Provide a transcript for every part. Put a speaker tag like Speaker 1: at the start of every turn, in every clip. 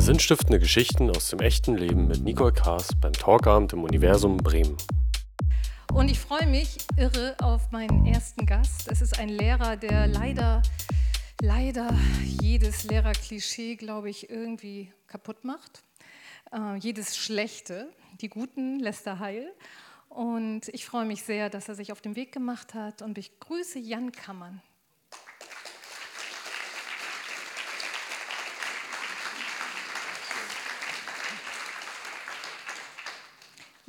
Speaker 1: Sinnstiftende Geschichten aus dem echten Leben mit Nicole Kaas beim Talkabend im Universum Bremen.
Speaker 2: Und ich freue mich irre auf meinen ersten Gast. Es ist ein Lehrer, der leider, leider jedes Lehrerklischee, glaube ich, irgendwie kaputt macht. Äh, jedes Schlechte. Die Guten lässt er heil. Und ich freue mich sehr, dass er sich auf den Weg gemacht hat und ich grüße Jan Kammern.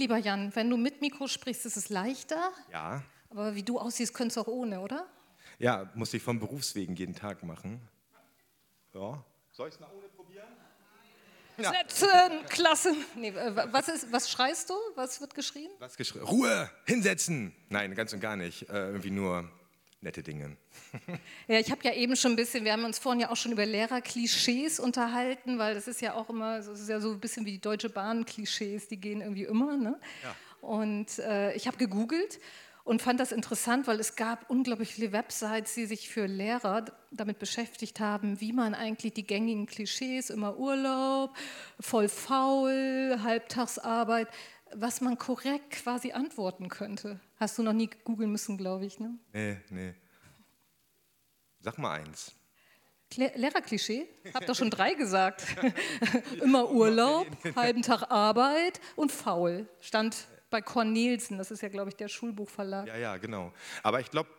Speaker 2: Lieber Jan, wenn du mit Mikro sprichst, ist es leichter.
Speaker 3: Ja.
Speaker 2: Aber wie du aussiehst, könntest du auch ohne, oder?
Speaker 3: Ja, muss ich vom Berufswegen jeden Tag machen. Ja. Soll ich es nach ohne probieren?
Speaker 2: Ja. Setzen, klasse. Nee, äh, was, ist, was schreist du? Was wird geschrien?
Speaker 3: Was geschrien? Ruhe, hinsetzen. Nein, ganz und gar nicht. Äh, irgendwie nur nette Dinge.
Speaker 2: Ja, ich habe ja eben schon ein bisschen, wir haben uns vorhin ja auch schon über Lehrerklischees unterhalten, weil das ist ja auch immer, das ist ja so ein bisschen wie die Deutsche Bahn-Klischees, die gehen irgendwie immer. Ne? Ja. Und äh, ich habe gegoogelt und fand das interessant, weil es gab unglaublich viele Websites, die sich für Lehrer damit beschäftigt haben, wie man eigentlich die gängigen Klischees, immer Urlaub, voll faul, Halbtagsarbeit, was man korrekt quasi antworten könnte. Hast du noch nie googeln müssen, glaube ich, ne?
Speaker 3: Nee, nee. Sag mal eins.
Speaker 2: Lehrerklischee? Hab doch schon drei gesagt. Immer Urlaub, halben Tag Arbeit und faul. Stand bei Cornelsen, das ist ja, glaube ich, der Schulbuchverlag.
Speaker 3: Ja, ja, genau. Aber ich glaube,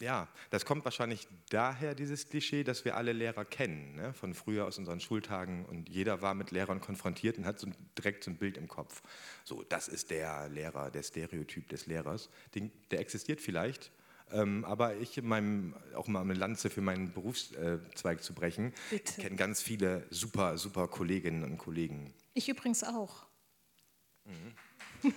Speaker 3: ja, das kommt wahrscheinlich daher, dieses Klischee, dass wir alle Lehrer kennen, ne? von früher aus unseren Schultagen und jeder war mit Lehrern konfrontiert und hat so direkt so ein Bild im Kopf. So, das ist der Lehrer, der Stereotyp des Lehrers. Den, der existiert vielleicht, ähm, aber ich, meinem, auch mal eine Lanze für meinen Berufszweig zu brechen, kenne ganz viele super, super Kolleginnen und Kollegen.
Speaker 2: Ich übrigens auch. Mhm.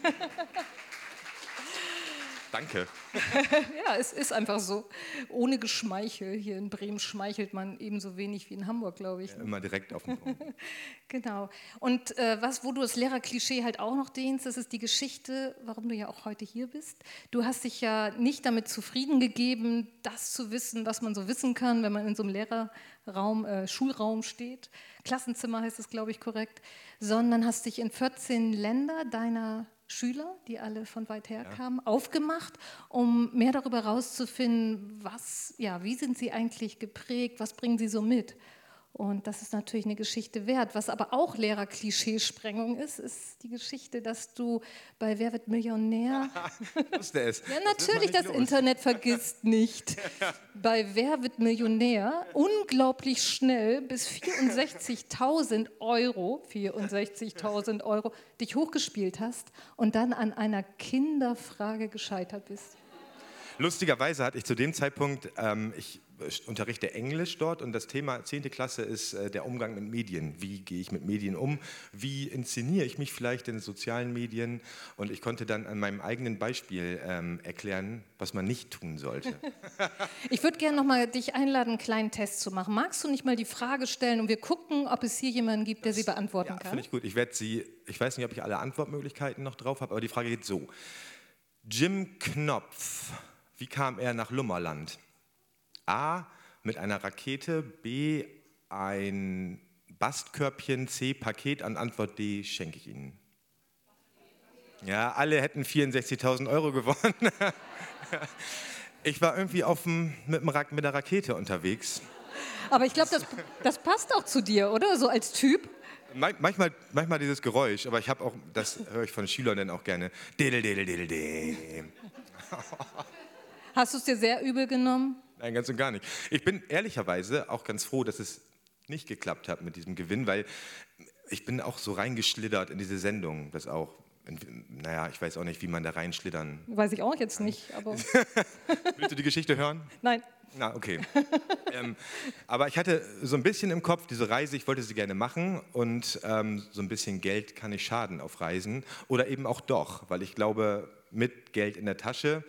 Speaker 3: Danke.
Speaker 2: ja, es ist einfach so. Ohne Geschmeichel. Hier in Bremen schmeichelt man ebenso wenig wie in Hamburg, glaube ich.
Speaker 3: Ja, immer direkt auf den Punkt.
Speaker 2: genau. Und äh, was, wo du das Lehrerklischee halt auch noch dehnst, das ist die Geschichte, warum du ja auch heute hier bist. Du hast dich ja nicht damit zufrieden gegeben, das zu wissen, was man so wissen kann, wenn man in so einem Lehrerraum, äh, Schulraum steht. Klassenzimmer heißt es, glaube ich, korrekt. Sondern hast dich in 14 Länder deiner Schüler, die alle von weit her ja. kamen, aufgemacht, um mehr darüber herauszufinden, was, ja, wie sind sie eigentlich geprägt, was bringen sie so mit. Und das ist natürlich eine Geschichte wert. Was aber auch Lehrer-Klischeesprengung ist, ist die Geschichte, dass du bei Wer wird Millionär.
Speaker 3: Wusste es.
Speaker 2: ja, natürlich, das, das Internet vergisst nicht. bei Wer wird Millionär unglaublich schnell bis 64.000 Euro, 64.000 Euro, dich hochgespielt hast und dann an einer Kinderfrage gescheitert bist.
Speaker 3: Lustigerweise hatte ich zu dem Zeitpunkt, ähm, ich unterrichte Englisch dort und das Thema 10. Klasse ist äh, der Umgang mit Medien. Wie gehe ich mit Medien um? Wie inszeniere ich mich vielleicht in sozialen Medien? Und ich konnte dann an meinem eigenen Beispiel ähm, erklären, was man nicht tun sollte.
Speaker 2: ich würde gerne noch mal dich einladen, einen kleinen Test zu machen. Magst du nicht mal die Frage stellen und wir gucken, ob es hier jemanden gibt, der das, sie beantworten ja, kann?
Speaker 3: Finde ich gut. Ich werde sie, ich weiß nicht, ob ich alle Antwortmöglichkeiten noch drauf habe, aber die Frage geht so. Jim Knopf, wie kam er nach Lummerland? A mit einer Rakete, B ein Bastkörbchen, C Paket, an Antwort D schenke ich Ihnen. Ja, alle hätten 64.000 Euro gewonnen. ich war irgendwie auf dem, mit, dem, mit der Rakete unterwegs.
Speaker 2: Aber ich glaube, das, das passt auch zu dir, oder? So als Typ.
Speaker 3: Manchmal, manchmal dieses Geräusch, aber ich habe auch, das höre ich von Schülern dann auch gerne. Diddle, diddle, diddle, diddle.
Speaker 2: Hast du es dir sehr übel genommen?
Speaker 3: Nein, ganz und gar nicht. Ich bin ehrlicherweise auch ganz froh, dass es nicht geklappt hat mit diesem Gewinn, weil ich bin auch so reingeschlittert in diese Sendung, das auch. Naja, ich weiß auch nicht, wie man da reinschlittern.
Speaker 2: Weiß ich auch jetzt nicht, aber.
Speaker 3: Willst du die Geschichte hören?
Speaker 2: Nein.
Speaker 3: Na, okay. ähm, aber ich hatte so ein bisschen im Kopf diese Reise, ich wollte sie gerne machen und ähm, so ein bisschen Geld kann nicht schaden auf Reisen oder eben auch doch, weil ich glaube, mit Geld in der Tasche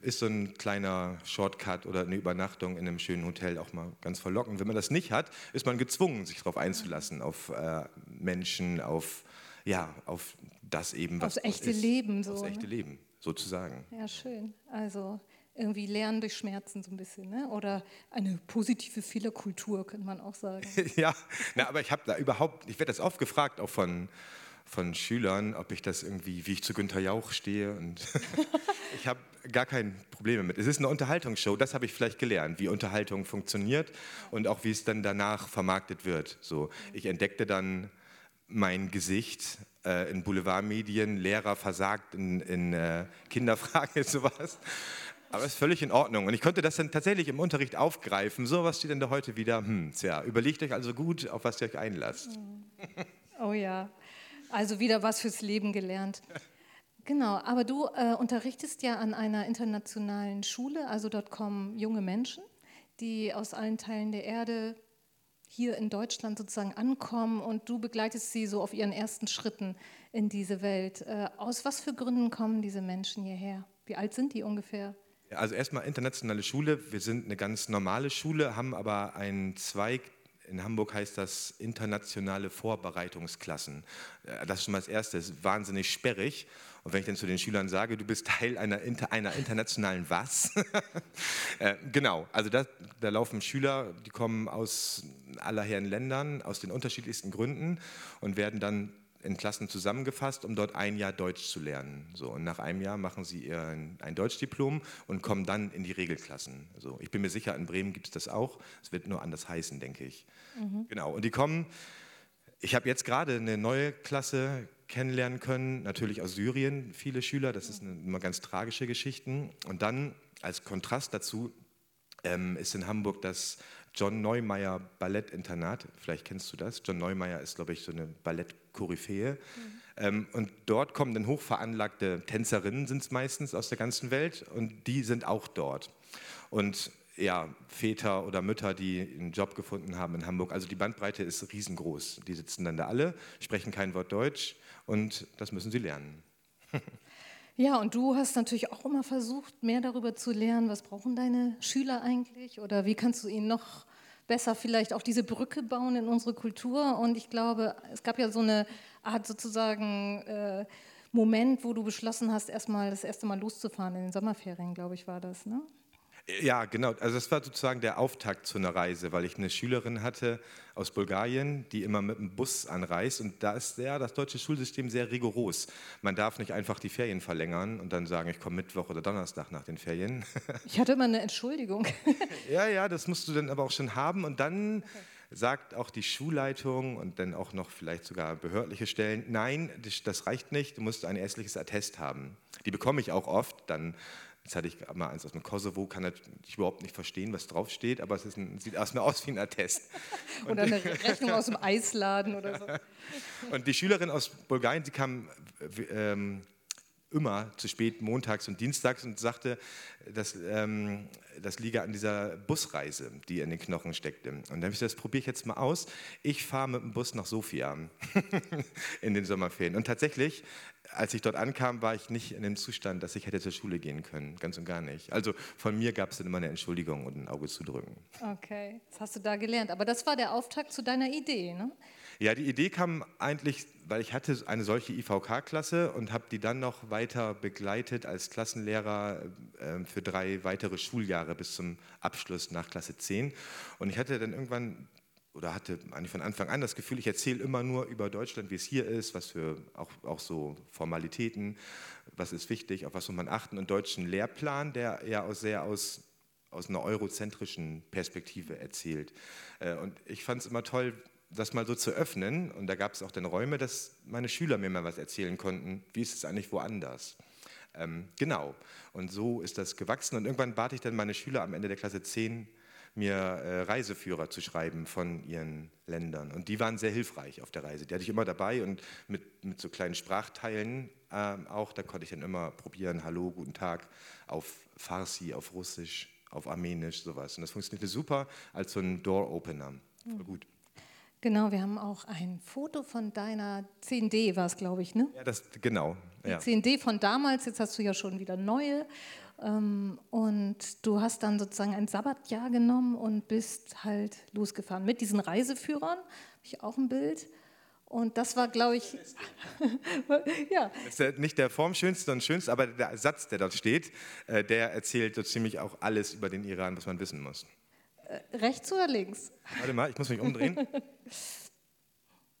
Speaker 3: ist so ein kleiner Shortcut oder eine Übernachtung in einem schönen Hotel auch mal ganz verlockend. Wenn man das nicht hat, ist man gezwungen, sich darauf einzulassen, auf äh, Menschen, auf, ja, auf das eben,
Speaker 2: was Aufs echte ist. Leben. So,
Speaker 3: Aufs echte ne? Leben, sozusagen.
Speaker 2: Ja, schön. Also irgendwie Lernen durch Schmerzen so ein bisschen, ne? oder eine positive Fehlerkultur, könnte man auch sagen.
Speaker 3: ja, na, aber ich habe da überhaupt, ich werde das oft gefragt, auch von, von Schülern, ob ich das irgendwie, wie ich zu Günther Jauch stehe. Und ich habe gar kein Problem damit. Es ist eine Unterhaltungsshow, das habe ich vielleicht gelernt, wie Unterhaltung funktioniert und auch wie es dann danach vermarktet wird. So, ich entdeckte dann mein Gesicht äh, in Boulevardmedien, Lehrer versagt in, in äh, Kinderfrage, sowas. Aber ist völlig in Ordnung. Und ich konnte das dann tatsächlich im Unterricht aufgreifen. So, was steht denn da heute wieder? Hm, tja, überlegt euch also gut, auf was ihr euch einlasst.
Speaker 2: Oh ja, also wieder was fürs Leben gelernt. Genau, aber du äh, unterrichtest ja an einer internationalen Schule, also dort kommen junge Menschen, die aus allen Teilen der Erde hier in Deutschland sozusagen ankommen und du begleitest sie so auf ihren ersten Schritten in diese Welt. Äh, aus was für Gründen kommen diese Menschen hierher? Wie alt sind die ungefähr?
Speaker 3: Also erstmal internationale Schule. Wir sind eine ganz normale Schule, haben aber einen Zweig. In Hamburg heißt das internationale Vorbereitungsklassen. Äh, das ist schon mal das Erste. Das ist wahnsinnig sperrig. Und wenn ich dann zu den Schülern sage, du bist Teil einer, einer internationalen was? äh, genau, also da, da laufen Schüler, die kommen aus aller Herren Ländern, aus den unterschiedlichsten Gründen und werden dann in Klassen zusammengefasst, um dort ein Jahr Deutsch zu lernen. So, und nach einem Jahr machen sie ihr ein Deutschdiplom und kommen dann in die Regelklassen. So, ich bin mir sicher, in Bremen gibt es das auch. Es wird nur anders heißen, denke ich. Mhm. Genau, und die kommen. Ich habe jetzt gerade eine neue Klasse kennenlernen können, natürlich aus Syrien, viele Schüler, das ist eine, immer ganz tragische Geschichten. Und dann als Kontrast dazu ähm, ist in Hamburg das John Neumeier Ballettinternat. Vielleicht kennst du das. John Neumeier ist, glaube ich, so eine Ballettkoryphäe. Mhm. Ähm, und dort kommen dann hochveranlagte Tänzerinnen, sind es meistens aus der ganzen Welt, und die sind auch dort. Und ja, Väter oder Mütter, die einen Job gefunden haben in Hamburg. Also die Bandbreite ist riesengroß. Die sitzen dann da alle, sprechen kein Wort Deutsch und das müssen sie lernen.
Speaker 2: Ja, und du hast natürlich auch immer versucht, mehr darüber zu lernen, was brauchen deine Schüler eigentlich oder wie kannst du ihnen noch besser vielleicht auch diese Brücke bauen in unsere Kultur. Und ich glaube, es gab ja so eine Art sozusagen äh, Moment, wo du beschlossen hast, erstmal das erste Mal loszufahren in den Sommerferien, glaube ich, war das, ne?
Speaker 3: Ja, genau. Also das war sozusagen der Auftakt zu einer Reise, weil ich eine Schülerin hatte aus Bulgarien, die immer mit dem Bus anreist. Und da ist ja das deutsche Schulsystem sehr rigoros. Man darf nicht einfach die Ferien verlängern und dann sagen, ich komme Mittwoch oder Donnerstag nach den Ferien.
Speaker 2: Ich hatte immer eine Entschuldigung.
Speaker 3: Ja, ja, das musst du dann aber auch schon haben. Und dann okay. sagt auch die Schulleitung und dann auch noch vielleicht sogar behördliche Stellen, nein, das reicht nicht, du musst ein ärztliches Attest haben. Die bekomme ich auch oft, dann Jetzt hatte ich mal eins aus dem Kosovo, kann ich überhaupt nicht verstehen, was draufsteht, aber es ein, sieht erstmal aus wie ein Attest.
Speaker 2: oder eine Rechnung aus dem Eisladen oder so.
Speaker 3: Und die Schülerin aus Bulgarien, die kam ähm, immer zu spät montags und dienstags und sagte, dass, ähm, das liege an dieser Busreise, die in den Knochen steckte. Und dann habe ich gesagt, das probiere ich jetzt mal aus. Ich fahre mit dem Bus nach Sofia in den Sommerferien. Und tatsächlich, als ich dort ankam, war ich nicht in dem Zustand, dass ich hätte zur Schule gehen können. Ganz und gar nicht. Also von mir gab es dann immer eine Entschuldigung und ein Auge zu drücken.
Speaker 2: Okay, das hast du da gelernt. Aber das war der Auftakt zu deiner Idee, ne?
Speaker 3: Ja, die Idee kam eigentlich, weil ich hatte eine solche IVK-Klasse und habe die dann noch weiter begleitet als Klassenlehrer äh, für drei weitere Schuljahre bis zum Abschluss nach Klasse 10. Und ich hatte dann irgendwann oder hatte eigentlich von Anfang an das Gefühl, ich erzähle immer nur über Deutschland, wie es hier ist, was für auch, auch so Formalitäten, was ist wichtig, auf was muss man achten. Und deutschen Lehrplan, der ja auch sehr aus, aus einer eurozentrischen Perspektive erzählt. Äh, und ich fand es immer toll, das mal so zu öffnen. Und da gab es auch dann Räume, dass meine Schüler mir mal was erzählen konnten. Wie ist es eigentlich woanders? Ähm, genau. Und so ist das gewachsen. Und irgendwann bat ich dann meine Schüler am Ende der Klasse 10, mir äh, Reiseführer zu schreiben von ihren Ländern. Und die waren sehr hilfreich auf der Reise. Die hatte ich immer dabei und mit, mit so kleinen Sprachteilen äh, auch. Da konnte ich dann immer probieren, Hallo, guten Tag, auf Farsi, auf Russisch, auf Armenisch, sowas. Und das funktionierte super als so ein Door-Opener. Voll gut.
Speaker 2: Genau, wir haben auch ein Foto von deiner 10D, war es, glaube ich, ne?
Speaker 3: Ja, das, genau.
Speaker 2: Ja. Die 10D von damals, jetzt hast du ja schon wieder neue. Ähm, und du hast dann sozusagen ein Sabbatjahr genommen und bist halt losgefahren mit diesen Reiseführern. Habe ich auch ein Bild. Und das war, glaube ich,
Speaker 3: ja. Das ist nicht der formschönste und schönste, aber der Satz, der dort steht, äh, der erzählt so ziemlich auch alles über den Iran, was man wissen muss.
Speaker 2: Äh, rechts oder links?
Speaker 3: Warte mal, ich muss mich umdrehen.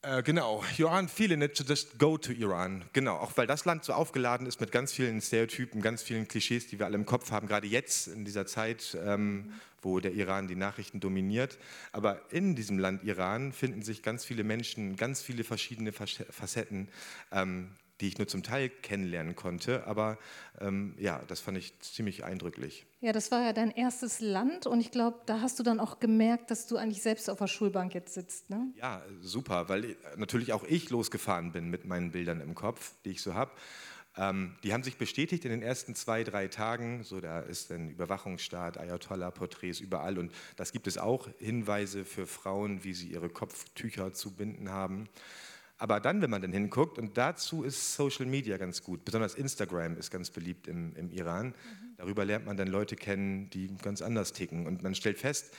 Speaker 3: Äh, genau, it to just go to Iran. Genau, auch weil das Land so aufgeladen ist mit ganz vielen Stereotypen, ganz vielen Klischees, die wir alle im Kopf haben, gerade jetzt in dieser Zeit, ähm, wo der Iran die Nachrichten dominiert. Aber in diesem Land Iran finden sich ganz viele Menschen, ganz viele verschiedene Facetten, ähm, die ich nur zum Teil kennenlernen konnte. Aber ähm, ja, das fand ich ziemlich eindrücklich.
Speaker 2: Ja, das war ja dein erstes Land und ich glaube, da hast du dann auch gemerkt, dass du eigentlich selbst auf der Schulbank jetzt sitzt. Ne?
Speaker 3: Ja, super, weil äh, natürlich auch ich losgefahren bin mit meinen Bildern im Kopf, die ich so habe. Ähm, die haben sich bestätigt in den ersten zwei, drei Tagen. So, da ist ein Überwachungsstaat, Ayatollah-Porträts überall und das gibt es auch Hinweise für Frauen, wie sie ihre Kopftücher zu binden haben. Aber dann, wenn man dann hinguckt, und dazu ist Social Media ganz gut, besonders Instagram ist ganz beliebt im, im Iran. Mhm. Darüber lernt man dann Leute kennen, die ganz anders ticken. Und man stellt fest,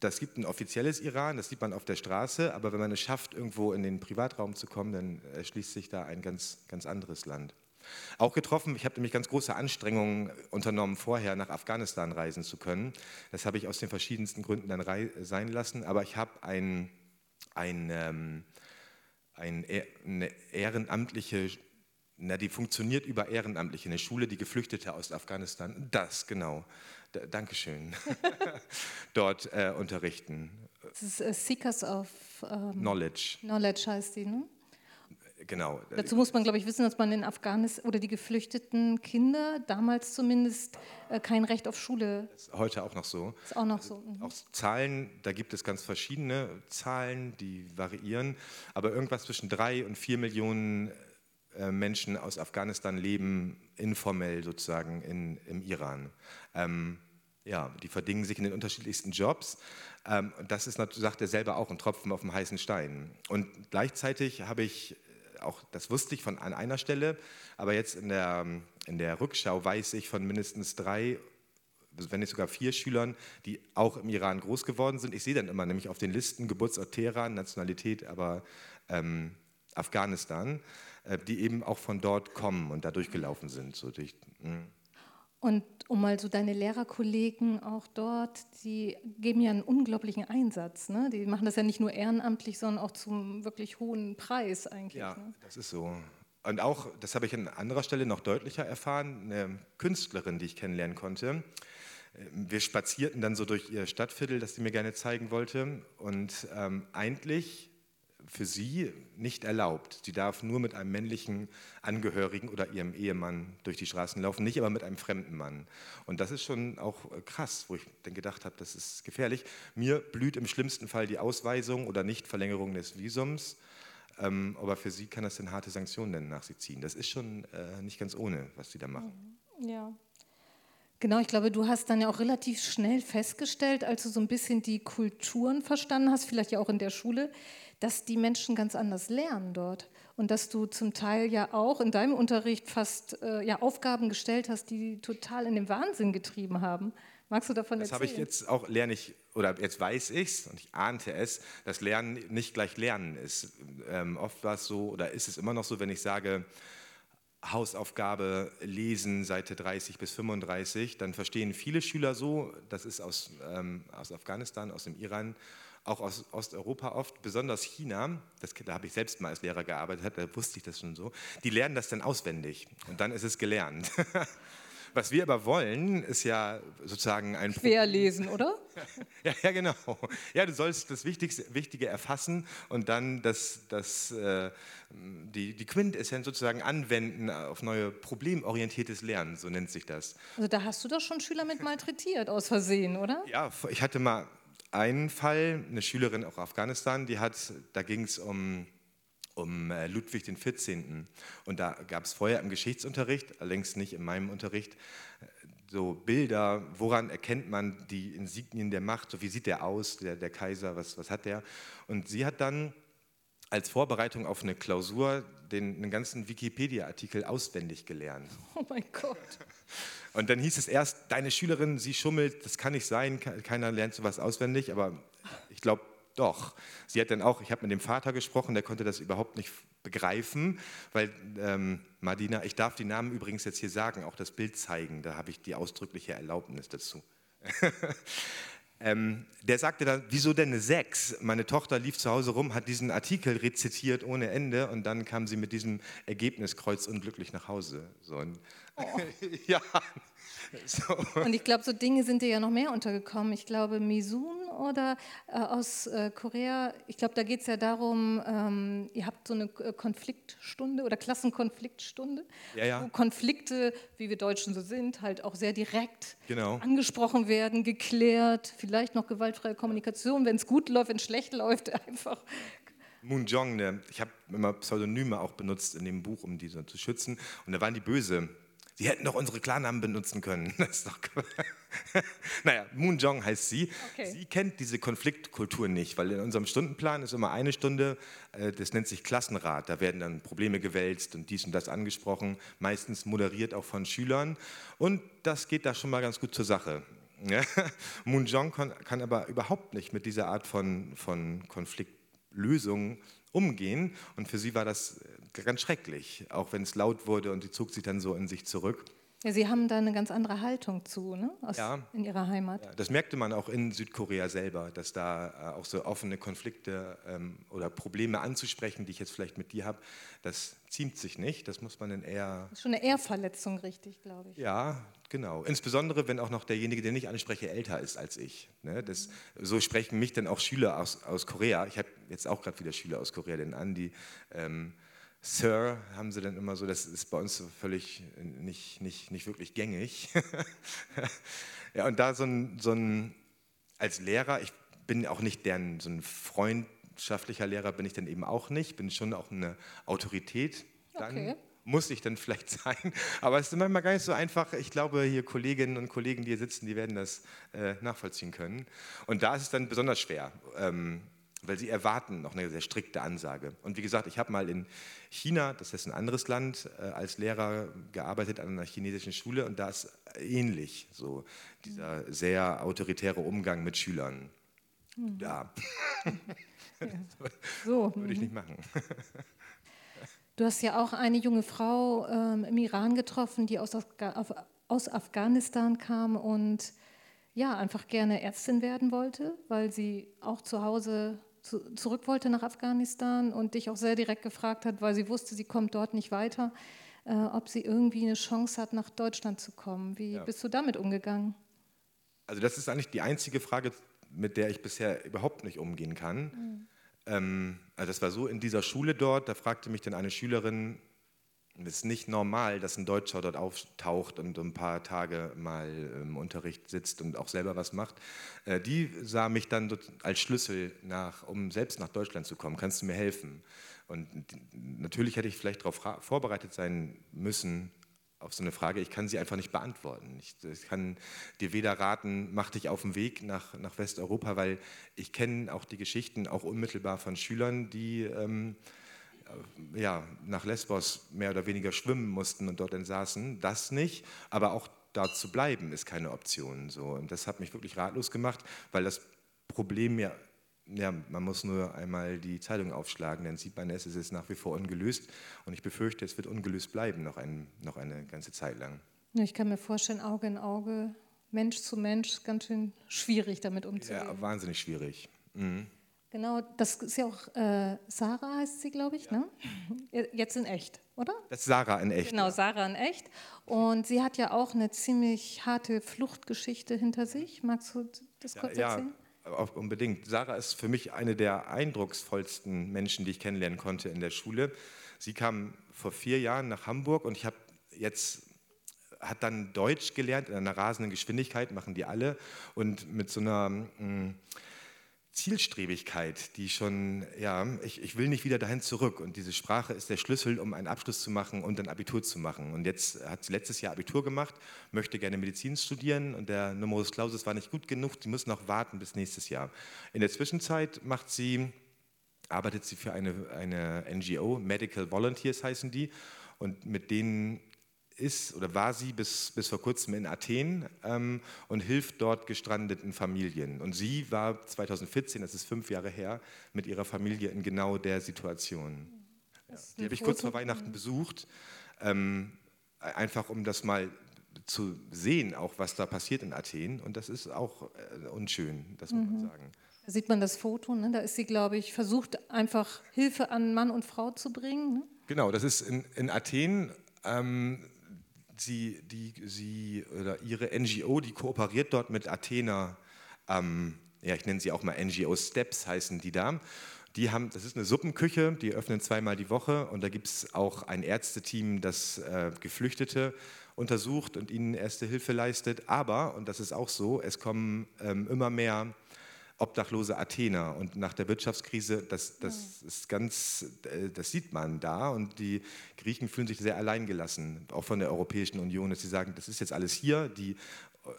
Speaker 3: das gibt ein offizielles Iran, das sieht man auf der Straße, aber wenn man es schafft, irgendwo in den Privatraum zu kommen, dann erschließt sich da ein ganz, ganz anderes Land. Auch getroffen, ich habe nämlich ganz große Anstrengungen unternommen, vorher nach Afghanistan reisen zu können. Das habe ich aus den verschiedensten Gründen dann sein lassen, aber ich habe ein, ein ähm, ein, eine ehrenamtliche, na, die funktioniert über Ehrenamtliche, eine Schule, die Geflüchtete aus Afghanistan, das genau, da, Dankeschön, dort äh, unterrichten.
Speaker 2: Das ist uh, Seekers of
Speaker 3: um, Knowledge.
Speaker 2: Knowledge heißt die, ne?
Speaker 3: Genau.
Speaker 2: Dazu muss man, glaube ich, wissen, dass man in Afghanistan oder die geflüchteten Kinder damals zumindest äh, kein Recht auf Schule.
Speaker 3: Ist heute auch noch so.
Speaker 2: Ist auch noch so.
Speaker 3: Mhm. Auch Zahlen, da gibt es ganz verschiedene Zahlen, die variieren, aber irgendwas zwischen drei und vier Millionen äh, Menschen aus Afghanistan leben informell sozusagen in, im Iran. Ähm, ja, die verdingen sich in den unterschiedlichsten Jobs. Ähm, das ist, sagt er selber, auch ein Tropfen auf dem heißen Stein. Und gleichzeitig habe ich auch das wusste ich von an einer Stelle, aber jetzt in der, in der Rückschau weiß ich von mindestens drei, wenn nicht sogar vier Schülern, die auch im Iran groß geworden sind. Ich sehe dann immer nämlich auf den Listen Geburtsort Teheran, Nationalität, aber ähm, Afghanistan, äh, die eben auch von dort kommen und da durchgelaufen sind. So durch,
Speaker 2: hm. Und um mal so deine Lehrerkollegen auch dort, die geben ja einen unglaublichen Einsatz. Ne? Die machen das ja nicht nur ehrenamtlich, sondern auch zum wirklich hohen Preis eigentlich.
Speaker 3: Ja,
Speaker 2: ne?
Speaker 3: das ist so. Und auch, das habe ich an anderer Stelle noch deutlicher erfahren, eine Künstlerin, die ich kennenlernen konnte. Wir spazierten dann so durch ihr Stadtviertel, das sie mir gerne zeigen wollte. Und ähm, eigentlich für sie nicht erlaubt. Sie darf nur mit einem männlichen Angehörigen oder ihrem Ehemann durch die Straßen laufen, nicht aber mit einem fremden Mann. Und das ist schon auch äh, krass, wo ich dann gedacht habe, das ist gefährlich. Mir blüht im schlimmsten Fall die Ausweisung oder Nichtverlängerung des Visums. Ähm, aber für sie kann das dann harte Sanktionen nach sich ziehen. Das ist schon äh, nicht ganz ohne, was sie da machen.
Speaker 2: Ja. Genau, ich glaube, du hast dann ja auch relativ schnell festgestellt, als du so ein bisschen die Kulturen verstanden hast, vielleicht ja auch in der Schule, dass die Menschen ganz anders lernen dort und dass du zum Teil ja auch in deinem Unterricht fast äh, ja, Aufgaben gestellt hast, die total in den Wahnsinn getrieben haben. Magst du davon
Speaker 3: das
Speaker 2: erzählen?
Speaker 3: Das habe ich jetzt auch, lerne ich, oder jetzt weiß ich es und ich ahnte es, dass Lernen nicht gleich Lernen ist. Ähm, oft war es so, oder ist es immer noch so, wenn ich sage, Hausaufgabe lesen, Seite 30 bis 35, dann verstehen viele Schüler so, das ist aus, ähm, aus Afghanistan, aus dem Iran, auch aus Osteuropa oft, besonders China, das, da habe ich selbst mal als Lehrer gearbeitet, da wusste ich das schon so, die lernen das dann auswendig und dann ist es gelernt. Was wir aber wollen, ist ja sozusagen ein...
Speaker 2: Querlesen, oder?
Speaker 3: ja, ja, genau. Ja, du sollst das Wichtigste, Wichtige erfassen und dann das, das, äh, die, die Quintessenz sozusagen anwenden auf neue problemorientiertes Lernen, so nennt sich das.
Speaker 2: Also da hast du doch schon Schüler mit malträtiert, aus Versehen, oder?
Speaker 3: Ja, ich hatte mal einen Fall, eine Schülerin aus Afghanistan, die hat, da ging es um, um äh, Ludwig XIV. Und da gab es vorher im Geschichtsunterricht, allerdings nicht in meinem Unterricht, äh, so Bilder, woran erkennt man die Insignien der Macht, so wie sieht der aus, der, der Kaiser, was, was hat der? Und sie hat dann als Vorbereitung auf eine Klausur den, den ganzen Wikipedia-Artikel auswendig gelernt.
Speaker 2: Oh mein Gott.
Speaker 3: Und dann hieß es erst, deine Schülerin, sie schummelt, das kann nicht sein, keiner lernt sowas auswendig, aber ich glaube, doch. Sie hat dann auch, ich habe mit dem Vater gesprochen, der konnte das überhaupt nicht begreifen, weil ähm, Madina, ich darf die Namen übrigens jetzt hier sagen, auch das Bild zeigen, da habe ich die ausdrückliche Erlaubnis dazu. ähm, der sagte dann, wieso denn eine 6? Meine Tochter lief zu Hause rum, hat diesen Artikel rezitiert ohne Ende und dann kam sie mit diesem Ergebnis kreuzunglücklich nach Hause. So, und, oh.
Speaker 2: ja, so. Und ich glaube, so Dinge sind dir ja noch mehr untergekommen. Ich glaube, Misun oder äh, aus äh, Korea, ich glaube, da geht es ja darum, ähm, ihr habt so eine äh, Konfliktstunde oder Klassenkonfliktstunde,
Speaker 3: ja, ja.
Speaker 2: wo Konflikte, wie wir Deutschen so sind, halt auch sehr direkt
Speaker 3: genau.
Speaker 2: angesprochen werden, geklärt, vielleicht noch gewaltfreie Kommunikation, wenn es gut läuft, wenn es schlecht läuft, einfach
Speaker 3: Moon Jong, ich habe immer Pseudonyme auch benutzt in dem Buch, um diese zu schützen. Und da waren die böse. Sie hätten doch unsere Klarnamen benutzen können. Das naja, Moon Jong heißt sie. Okay. Sie kennt diese Konfliktkultur nicht, weil in unserem Stundenplan ist immer eine Stunde, äh, das nennt sich Klassenrat. Da werden dann Probleme gewälzt und dies und das angesprochen, meistens moderiert auch von Schülern. Und das geht da schon mal ganz gut zur Sache. Ja? Moon Jong kann, kann, aber überhaupt nicht mit dieser Art von, von Konfliktlösung umgehen. Und für sie war das ganz schrecklich, auch wenn es laut wurde und sie zog sich dann so in sich zurück.
Speaker 2: Ja, Sie haben da eine ganz andere Haltung zu, ne? Aus,
Speaker 3: ja,
Speaker 2: in Ihrer Heimat.
Speaker 3: Ja, das merkte man auch in Südkorea selber, dass da äh, auch so offene Konflikte ähm, oder Probleme anzusprechen, die ich jetzt vielleicht mit dir habe, das ziemt sich nicht. Das muss man dann eher.
Speaker 2: Das ist schon eine Ehrverletzung, richtig, glaube ich.
Speaker 3: Ja, genau. Insbesondere, wenn auch noch derjenige, den ich anspreche, älter ist als ich. Ne? Das, so sprechen mich dann auch Schüler aus, aus Korea. Ich habe jetzt auch gerade wieder Schüler aus Korea, den Andi. Ähm, Sir haben sie dann immer so, das ist bei uns völlig nicht, nicht, nicht wirklich gängig. ja, und da so ein, so ein, als Lehrer, ich bin auch nicht deren, so ein freundschaftlicher Lehrer bin ich dann eben auch nicht, bin schon auch eine Autorität dann. Okay. Muss ich dann vielleicht sein, aber es ist manchmal gar nicht so einfach. Ich glaube, hier Kolleginnen und Kollegen, die hier sitzen, die werden das äh, nachvollziehen können. Und da ist es dann besonders schwer. Ähm, weil sie erwarten noch eine sehr strikte Ansage. Und wie gesagt, ich habe mal in China, das ist ein anderes Land, äh, als Lehrer gearbeitet an einer chinesischen Schule und da ist ähnlich so dieser sehr autoritäre Umgang mit Schülern. Mhm. Ja. ja. So. Würde ich nicht machen.
Speaker 2: Du hast ja auch eine junge Frau ähm, im Iran getroffen, die aus, aus Afghanistan kam und ja, einfach gerne Ärztin werden wollte, weil sie auch zu Hause zu, zurück wollte nach Afghanistan und dich auch sehr direkt gefragt hat, weil sie wusste, sie kommt dort nicht weiter, äh, ob sie irgendwie eine Chance hat, nach Deutschland zu kommen. Wie ja. bist du damit umgegangen?
Speaker 3: Also das ist eigentlich die einzige Frage, mit der ich bisher überhaupt nicht umgehen kann. Mhm. Ähm, also das war so in dieser Schule dort, da fragte mich dann eine Schülerin, es ist nicht normal, dass ein Deutscher dort auftaucht und ein paar Tage mal im Unterricht sitzt und auch selber was macht. Äh, die sah mich dann als Schlüssel nach, um selbst nach Deutschland zu kommen. Kannst du mir helfen? Und natürlich hätte ich vielleicht darauf vorbereitet sein müssen, auf so eine Frage. Ich kann sie einfach nicht beantworten. Ich, kann dir weder raten, mach dich auf den Weg nach, nach Westeuropa, weil ich kenne auch die Geschichten, auch unmittelbar von Schülern, die... Ähm, äh, ja, nach Lesbos mehr oder weniger schwimmen mussten und dort dann saßen. Das nicht, aber auch da zu bleiben ist keine Option. So. Und das hat mich wirklich ratlos gemacht, weil das Problem ja, ja, man muss nur einmal die Zeitung aufschlagen, dann sieht man es, es ist nach wie vor ungelöst. Und ich befürchte, es wird ungelöst bleiben noch, ein, noch eine ganze Zeit lang.
Speaker 2: Ich kann mir vorstellen, Auge in Auge, Mensch zu Mensch, ganz schön schwierig damit umzugehen.
Speaker 3: Ja, wahnsinnig schwierig. Mhm.
Speaker 2: Genau, das ist ja auch äh, Sarah heißt sie, glaube ich, ja. ne? Jetzt in echt, oder?
Speaker 3: Das ist Sarah in echt.
Speaker 2: Genau, Sarah in echt. Und sie hat ja auch eine ziemlich harte Fluchtgeschichte hinter sich. Magst du das kurz ja, erzählen?
Speaker 3: Ja, unbedingt. Sarah ist für mich eine der eindrucksvollsten Menschen, die ich kennenlernen konnte in der Schule. Sie kam vor vier Jahren nach Hamburg und ich habe jetzt hat dann Deutsch gelernt in einer rasenden Geschwindigkeit, machen die alle und mit so einer mh, mm, Zielstrebigkeit, die schon, ja, ich, ich will nicht wieder dahin zurück. Und diese Sprache ist der Schlüssel, um einen Abschluss zu machen und ein Abitur zu machen. Und jetzt hat sie letztes Jahr Abitur gemacht, möchte gerne Medizin studieren und der Numerus Clausus war nicht gut genug. Sie muss noch warten bis nächstes Jahr. In der Zwischenzeit macht sie, arbeitet sie für eine, eine NGO, Medical Volunteers heißen die. Und mit denen ist oder war sie bis, bis vor kurzem in Athen ähm, und hilft dort gestrandeten Familien. Und sie war 2014, das ist fünf Jahre her, mit ihrer Familie in genau der Situation. Ja, die habe ich kurz vor Weihnachten besucht, ähm, einfach um das mal zu sehen, auch was da passiert in Athen. Und das ist auch äh, unschön, das muss man mhm. sagen.
Speaker 2: Da sieht man das Foto, ne? da ist sie, glaube ich, versucht einfach Hilfe an Mann und Frau zu bringen. Ne?
Speaker 3: Genau, das ist in, in Athen. Ähm, sie, die, sie oder ihre NGO, die kooperiert dort mit Athena, ähm, ja, ich nenne sie auch mal NGO Steps, heißen die da. Die haben, das ist eine Suppenküche, die öffnen zweimal die Woche und da gibt es auch ein Ärzteteam, das äh, Geflüchtete untersucht und ihnen erste Hilfe leistet. Aber, und das ist auch so, es kommen ähm, immer mehr obdachlose Athener. Und nach der Wirtschaftskrise, das, das ist ganz, äh, das sieht man da. Und die Griechen fühlen sich sehr alleingelassen, auch von der Europäischen Union, dass sie sagen, das ist jetzt alles hier, die,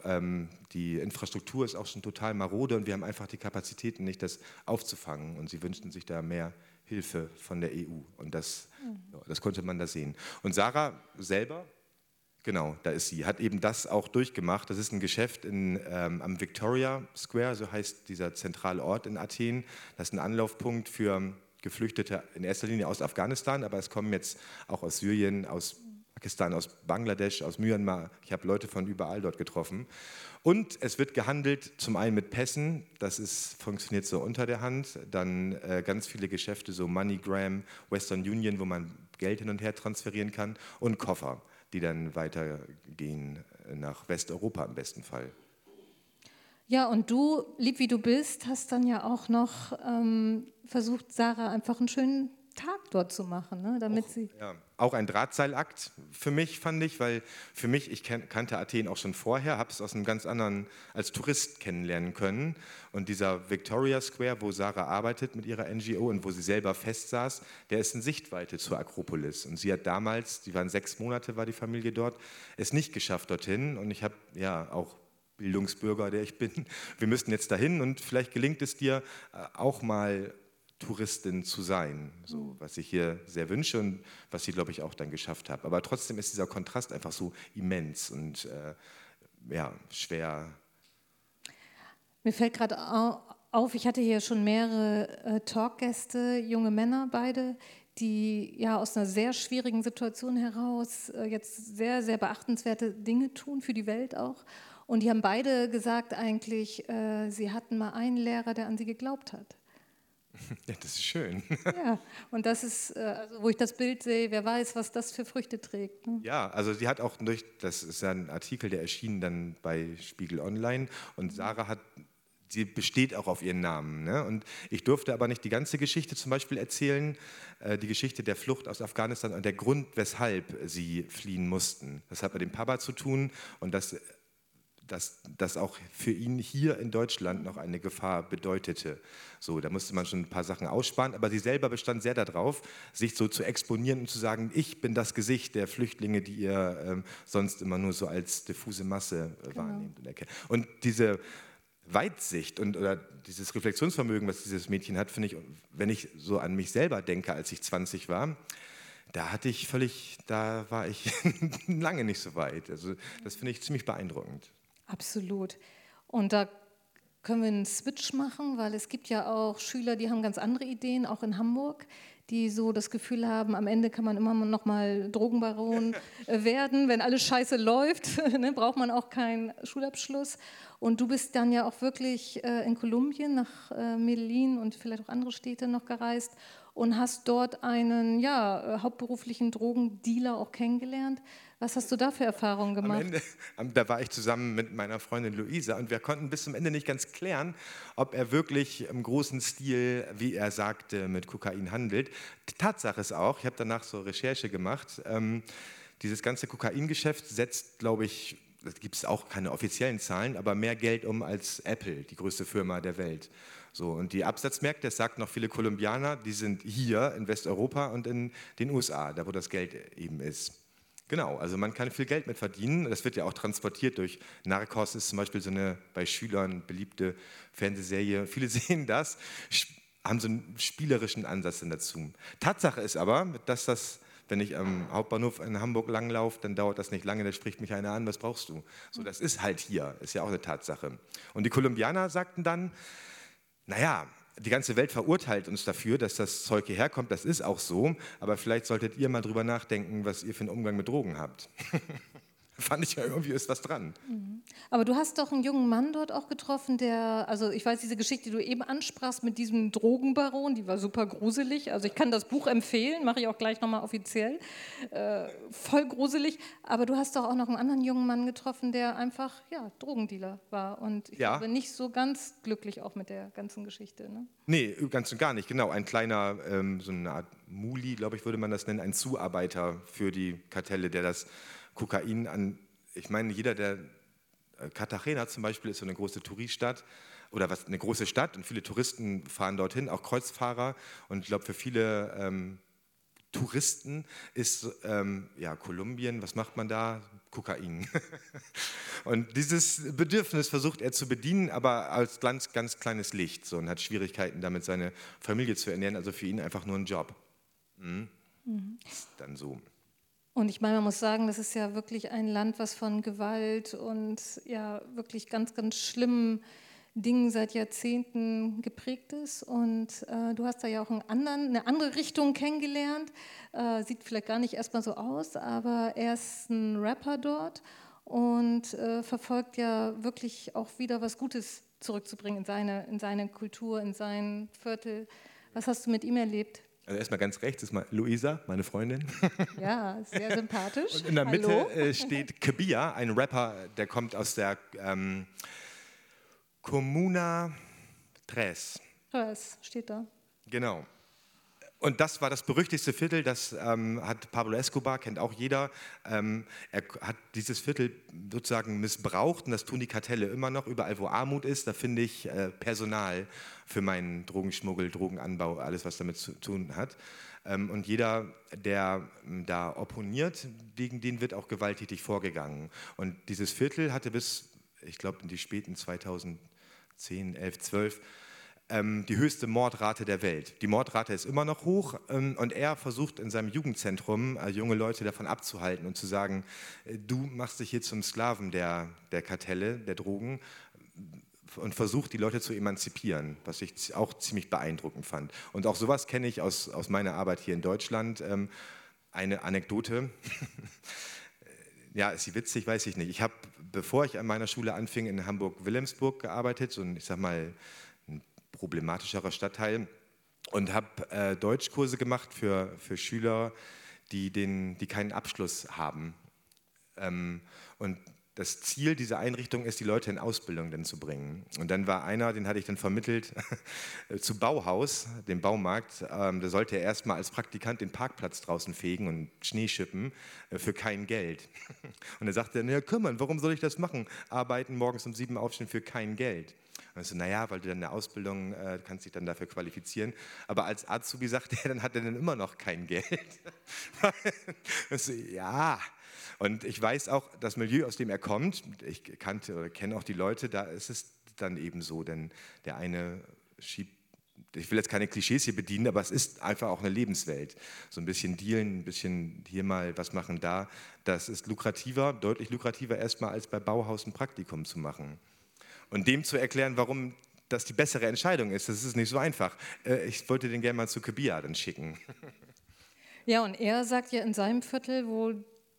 Speaker 3: ähm, die Infrastruktur ist auch schon total marode und wir haben einfach die Kapazitäten nicht, das aufzufangen. Und sie wünschten sich da mehr Hilfe von der EU. Und das, mhm. das konnte man da sehen. Und Sarah selber Genau, da ist sie. Hat eben das auch durchgemacht. Das ist ein Geschäft in, ähm, am Victoria Square, so heißt dieser zentrale Ort in Athen. Das ist ein Anlaufpunkt für Geflüchtete in erster Linie aus Afghanistan, aber es kommen jetzt auch aus Syrien, aus Pakistan, aus Bangladesch, aus Myanmar. Ich habe Leute von überall dort getroffen. Und es wird gehandelt zum einen mit Pässen, das ist, funktioniert so unter der Hand. Dann äh, ganz viele Geschäfte, so MoneyGram, Western Union, wo man Geld hin und her transferieren kann. Und Koffer die dann weitergehen nach Westeuropa im besten Fall.
Speaker 2: Ja, und du, lieb wie du bist, hast dann ja auch noch ähm, versucht, Sarah einfach einen schönen Tag dort zu machen, ne? damit
Speaker 3: auch,
Speaker 2: sie.
Speaker 3: Ja, auch ein Drahtseilakt für mich, fand ich, weil für mich, ich kannte Athen auch schon vorher, habe es aus einem ganz anderen, als Tourist kennenlernen können. Und dieser Victoria Square, wo Sarah arbeitet mit ihrer NGO und wo sie selber festsaß, der ist in Sichtweite zur Akropolis. Und sie hat damals, die waren sechs Monate, war die Familie dort, es nicht geschafft dorthin. Und ich habe ja auch Bildungsbürger, der ich bin, wir müssten jetzt dahin und vielleicht gelingt es dir äh, auch mal Touristin zu sein, so, mhm. was ich hier sehr wünsche und was ich, glaube ich, auch dann geschafft habe. Aber trotzdem ist dieser Kontrast einfach so immens und äh, ja, schwer.
Speaker 2: Mir fällt gerade auf, ich hatte hier schon mehrere äh, Talkgäste, junge Männer beide, die ja aus einer sehr schwierigen Situation heraus äh, jetzt sehr, sehr beachtenswerte Dinge tun, für die Welt auch. Und die haben beide gesagt eigentlich, äh, sie hatten mal einen Lehrer, der an sie geglaubt hat.
Speaker 3: Ja, das ist schön.
Speaker 2: Ja, und das ist, äh, also wo ich das Bild sehe, wer weiß, was das für Früchte trägt. Ne?
Speaker 3: Ja, also sie hat auch durch, das ist ja ein Artikel, der erschien dann bei Spiegel Online und Sarah hat sie besteht auch auf ihren Namen. Ne? Und ich durfte aber nicht die ganze Geschichte zum Beispiel erzählen, äh, die Geschichte der Flucht aus Afghanistan und der Grund, weshalb sie fliehen mussten. Das hat mit dem Papa zu tun und das dass das auch für ihn hier in Deutschland noch eine Gefahr bedeutete. So, da musste man schon ein paar Sachen aussparen, aber sie selber bestand sehr darauf, sich so zu exponieren und zu sagen, ich bin das Gesicht der Flüchtlinge, die ihr ähm, sonst immer nur so als diffuse Masse äh, genau. wahrnehmt. Und, und diese Weitsicht und oder dieses Reflexionsvermögen, was dieses Mädchen hat, finde ich, wenn ich so an mich selber denke, als ich 20 war, da hatte ich völlig, da war ich lange nicht so weit. Also das finde ich ziemlich beeindruckend.
Speaker 2: Absolut. Und da können wir einen Switch machen, weil es gibt ja auch Schüler, die haben ganz andere Ideen, auch in Hamburg, die so das Gefühl haben, am Ende kann man immer noch mal Drogenbaron äh, werden. Wenn alles scheiße läuft, ne, braucht man auch keinen Schulabschluss. Und du bist dann ja auch wirklich äh, in Kolumbien nach äh, Medellin und vielleicht auch andere Städte noch gereist und hast dort einen ja, hauptberuflichen Drogendealer auch kennengelernt. Was hast du da für Erfahrungen gemacht?
Speaker 3: Ende, da war ich zusammen mit meiner Freundin Luisa und wir konnten bis zum Ende nicht ganz klären, ob er wirklich im großen Stil, wie er sagte, mit Kokain handelt. Tatsache ist auch, ich habe danach so Recherche gemacht, ähm, dieses ganze Kokaingeschäft setzt, glaube ich, da gibt es auch keine offiziellen Zahlen, aber mehr Geld um als Apple, die größte Firma der Welt. So, und die Absatzmärkte, das sagt noch viele Kolumbianer, die sind hier in Westeuropa und in den USA, da wo das Geld eben ist. Genau, also man kann viel Geld mit verdienen. Das wird ja auch transportiert durch Narcos, ist zum Beispiel so eine bei Schülern beliebte Fernsehserie. Viele sehen das, haben so einen spielerischen Ansatz dazu. Tatsache ist aber, dass das Wenn ich am Hauptbahnhof in Hamburg langlaufe, dann dauert das nicht lange, da spricht mich einer an, was brauchst du? So, das ist halt hier, ist ja auch eine Tatsache. Und die Kolumbianer sagten dann, naja, die ganze Welt verurteilt uns dafür, dass das Zeug hierher kommt, das ist auch so, aber vielleicht solltet ihr mal drüber nachdenken, was ihr für einen Umgang mit Drogen habt. fand ich ja irgendwie ist was dran. Mhm.
Speaker 2: Aber du hast doch einen jungen Mann dort auch getroffen, der, also ich weiß, diese Geschichte, die du eben ansprachst mit diesem Drogenbaron, die war super gruselig. Also ich kann das Buch empfehlen, mache ich auch gleich nochmal offiziell. Äh, voll gruselig. Aber du hast doch auch noch einen anderen jungen Mann getroffen, der einfach, ja, Drogendealer war. Und ich ja. glaube, nicht so ganz glücklich auch mit der ganzen Geschichte. Ne?
Speaker 3: Nee, ganz und gar nicht. Genau, ein kleiner, ähm, so eine Art Muli, glaube ich, würde man das nennen, ein Zuarbeiter für die Kartelle, der das Kokain an, ich meine, jeder, der äh, Cartagena zum Beispiel ist so eine große Touristadt oder was eine große Stadt und viele Touristen fahren dorthin, auch Kreuzfahrer. Und ich glaube, für viele ähm, Touristen ist ähm, ja Kolumbien, was macht man da? Kokain. und dieses Bedürfnis versucht er zu bedienen, aber als ganz, ganz kleines Licht so, und hat Schwierigkeiten damit, seine Familie zu ernähren. Also für ihn einfach nur ein Job. Mhm. Mhm. Dann so.
Speaker 2: Und ich meine, man muss sagen, das ist ja wirklich ein Land, was von Gewalt und ja wirklich ganz, ganz schlimmen Dingen seit Jahrzehnten geprägt ist. Und äh, du hast da ja auch anderen, eine andere Richtung kennengelernt. Äh, sieht vielleicht gar nicht erstmal so aus, aber er ist ein Rapper dort und äh, verfolgt ja wirklich auch wieder was Gutes zurückzubringen in seine, in seine Kultur, in sein Viertel. Was hast du mit ihm erlebt?
Speaker 3: Also erstmal ganz rechts ist mal Luisa, meine Freundin.
Speaker 2: Ja, sehr sympathisch.
Speaker 3: Und in der Mitte äh, steht Kabia, ein Rapper, der kommt aus der ähm, Comuna Tres.
Speaker 2: Tres steht da.
Speaker 3: Genau. Und das war das berüchtigste Viertel, das ähm, hat Pablo Escobar, kennt auch jeder. Ähm, er hat dieses Viertel sozusagen missbraucht und das tun die Kartelle immer noch. Überall, wo Armut ist, da finde ich äh, Personal für meinen Drogenschmuggel, Drogenanbau, alles, was damit zu tun hat. Ähm, und jeder, der ähm, da opponiert, gegen den wird auch gewalttätig vorgegangen. Und dieses Viertel hatte bis, ich glaube, in die späten 2010, 11, 12 ähm, die höchste Mordrate der Welt. Die Mordrate ist immer noch hoch ähm, und er versucht in seinem Jugendzentrum äh, junge Leute davon abzuhalten und zu sagen, äh, du machst dich hier zum Sklaven der, der Kartelle, der Drogen und versucht, die Leute zu emanzipieren, was ich auch ziemlich beeindruckend fand. Und auch sowas kenne ich aus, aus meiner Arbeit hier in Deutschland. Ähm, eine Anekdote. ja, ist sie witzig, weiß ich nicht. Ich habe, bevor ich an meiner Schule anfing, in Hamburg-Wilhelmsburg gearbeitet, so ein, ich sag mal, problematischerer Stadtteil und habe äh, Deutschkurse gemacht für, für Schüler, die, den, die keinen Abschluss haben. Ähm, und das Ziel dieser Einrichtung ist, die Leute in Ausbildung dann zu bringen. Und dann war einer, den hatte ich dann vermittelt zu Bauhaus, dem Baumarkt. Ähm, da sollte er erstmal als Praktikant den Parkplatz draußen fegen und Schnee schippen äh, für kein Geld. Und er sagte, naja, kümmern, warum soll ich das machen? Arbeiten, morgens um sieben aufstehen für kein Geld. Und ich so, naja, weil du dann eine Ausbildung äh, kannst dich dann dafür qualifizieren. Aber als Azubi sagt er, dann hat er dann immer noch kein Geld. so, ja, und ich weiß auch, das Milieu, aus dem er kommt, ich kannte oder kenne auch die Leute, da ist es dann eben so, denn der eine schiebt ich will jetzt keine Klischees hier bedienen, aber es ist einfach auch eine Lebenswelt. So ein bisschen dealen, ein bisschen hier mal was machen da. Das ist lukrativer, deutlich lukrativer erstmal als bei Bauhaus ein Praktikum zu machen. Und dem zu erklären, warum das die bessere Entscheidung ist, das ist nicht so einfach. Äh, ich wollte den gerne mal zu Kabia dann schicken.
Speaker 2: Ja, und er sagt ja in seinem Viertel, wo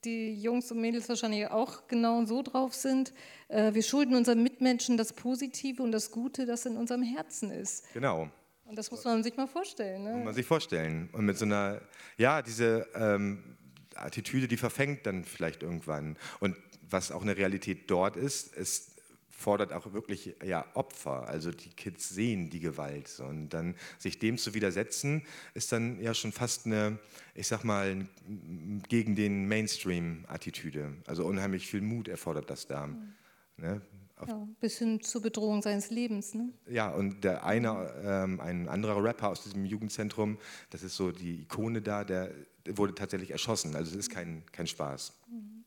Speaker 2: die Jungs und Mädels wahrscheinlich auch genau so drauf sind. Äh, wir schulden unseren Mitmenschen das Positive und das Gute, das in unserem Herzen ist.
Speaker 3: Genau.
Speaker 2: Und das muss man sich mal vorstellen. Ne?
Speaker 3: Muss man sich vorstellen. Und mit so einer, ja, diese ähm, Attitüde, die verfängt dann vielleicht irgendwann. Und was auch eine Realität dort ist, ist fordert auch wirklich ja, Opfer. Also die Kids sehen die Gewalt. Und dann sich dem zu widersetzen, ist dann ja schon fast eine, ich sag mal, gegen den Mainstream-Attitüde. Also unheimlich viel Mut erfordert das da. Mhm.
Speaker 2: Ne? Ja, bis hin zur Bedrohung seines Lebens. Ne?
Speaker 3: Ja, und der eine, ähm, ein anderer Rapper aus diesem Jugendzentrum, das ist so die Ikone da, der wurde tatsächlich erschossen. Also es ist kein, kein Spaß. Mhm.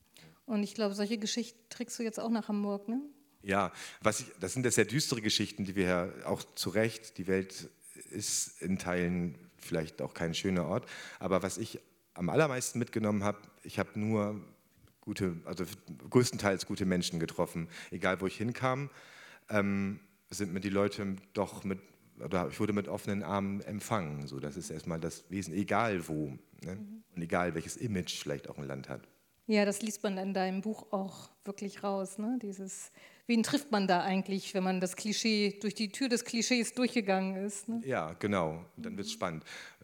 Speaker 2: Und ich glaube, solche Geschichten trägst du jetzt auch nach Hamburg, ne?
Speaker 3: Ja, was ich, das sind ja sehr düstere Geschichten, die wir ja auch zu Recht, die Welt ist in Teilen vielleicht auch kein schöner Ort, aber was ich am allermeisten mitgenommen habe, ich habe nur gute, also größtenteils gute Menschen getroffen. Egal wo ich hinkam, ähm, sind mir die Leute doch mit, oder ich wurde mit offenen Armen empfangen. So, das ist erstmal das Wesen, egal wo. Ne? Mhm. Und egal welches Image vielleicht auch ein Land hat.
Speaker 2: Ja, das liest man in deinem Buch auch wirklich raus. Ne? Dieses, wen trifft man da eigentlich, wenn man das Klischee durch die Tür des Klischees durchgegangen ist? Ne?
Speaker 3: Ja, genau. Dann wird es spannend.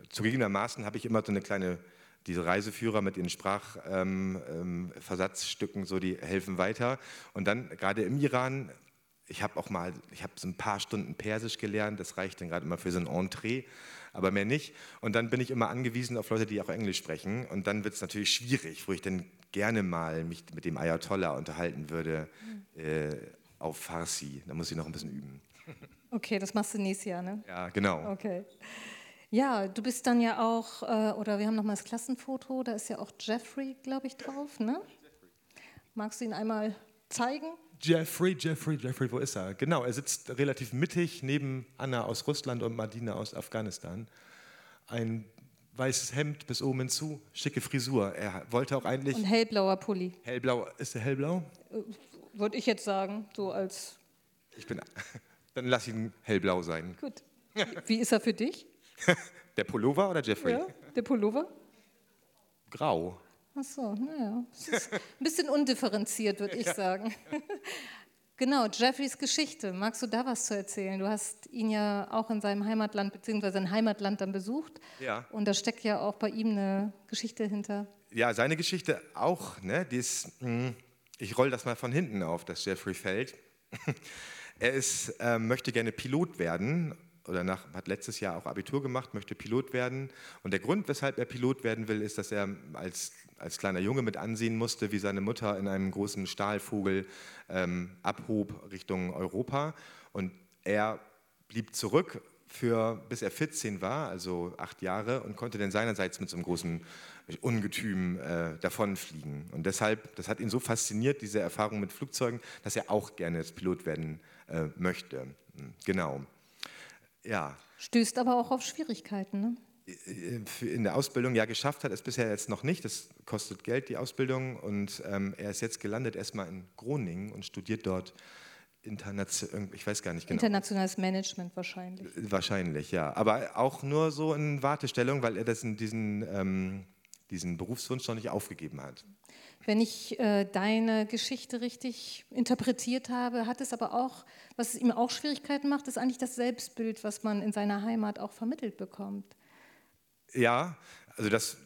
Speaker 3: Zugegebenermaßen habe ich immer so eine kleine diese Reiseführer mit ihren Sprachversatzstücken, ähm, ähm, so die helfen weiter. Und dann gerade im Iran, ich habe auch mal, ich habe so ein paar Stunden Persisch gelernt, das reicht dann gerade immer für so ein Entree, aber mehr nicht. Und dann bin ich immer angewiesen auf Leute, die auch Englisch sprechen. Und dann wird es natürlich schwierig, wo ich dann gerne mal mich mit dem Ayatollah unterhalten würde mhm. äh, auf Farsi. Da muss ich noch ein bisschen üben.
Speaker 2: Okay, das machst du nächstes Jahr, ne?
Speaker 3: Ja, genau.
Speaker 2: Okay. Ja, du bist dann ja auch, äh, oder wir haben noch mal das Klassenfoto, da ist ja auch Jeffrey, glaube ich, drauf, ne? Magst du ihn einmal zeigen?
Speaker 3: Jeffrey, Jeffrey, Jeffrey, wo ist er? Genau, er sitzt relativ mittig neben Anna aus Russland und Madina aus Afghanistan. Ein weißes Hemd bis oben hinzu, schicke Frisur. Er wollte auch eigentlich.
Speaker 2: Und hellblauer Pulli.
Speaker 3: Hellblau, ist er hellblau?
Speaker 2: Äh, Würde ich jetzt sagen, so als.
Speaker 3: Ich bin. Dann lass ihn hellblau sein.
Speaker 2: Gut. Wie ist er für dich?
Speaker 3: der Pullover oder Jeffrey?
Speaker 2: Ja, der Pullover?
Speaker 3: Grau.
Speaker 2: Ach so, naja. Ein bisschen undifferenziert, würde ich sagen. Genau, Jeffreys Geschichte. Magst du da was zu erzählen? Du hast ihn ja auch in seinem Heimatland bzw. sein Heimatland dann besucht.
Speaker 3: Ja.
Speaker 2: Und da steckt ja auch bei ihm eine Geschichte hinter.
Speaker 3: Ja, seine Geschichte auch. Ne? Die ist, hm, ich roll das mal von hinten auf, dass Jeffrey fällt. er ist, äh, möchte gerne Pilot werden oder nach, hat letztes Jahr auch Abitur gemacht, möchte Pilot werden. Und der Grund, weshalb er Pilot werden will, ist, dass er als, als kleiner Junge mit ansehen musste, wie seine Mutter in einem großen Stahlvogel ähm, abhob Richtung Europa. Und er blieb zurück, für, bis er 14 war, also acht Jahre, und konnte dann seinerseits mit so einem großen Ungetüm äh, davonfliegen. Und deshalb, das hat ihn so fasziniert, diese Erfahrung mit Flugzeugen, dass er auch gerne Pilot werden äh, möchte. Genau ja.
Speaker 2: Stößt aber auch auf Schwierigkeiten. Ne?
Speaker 3: In der Ausbildung ja geschafft hat es bisher jetzt noch nicht. Das kostet Geld, die Ausbildung. Und ähm, er ist jetzt gelandet erstmal in Groningen und studiert dort international, ich weiß gar nicht genau.
Speaker 2: Internationales Management wahrscheinlich.
Speaker 3: Wahrscheinlich, ja. Aber auch nur so in Wartestellung, weil er das in diesen, ähm, diesen Berufswunsch noch nicht aufgegeben hat.
Speaker 2: Wenn ich äh, deine Geschichte richtig interpretiert habe, hat es aber auch, was ihm auch Schwierigkeiten macht, ist eigentlich das Selbstbild, was man in seiner Heimat auch vermittelt bekommt.
Speaker 3: Ja, also das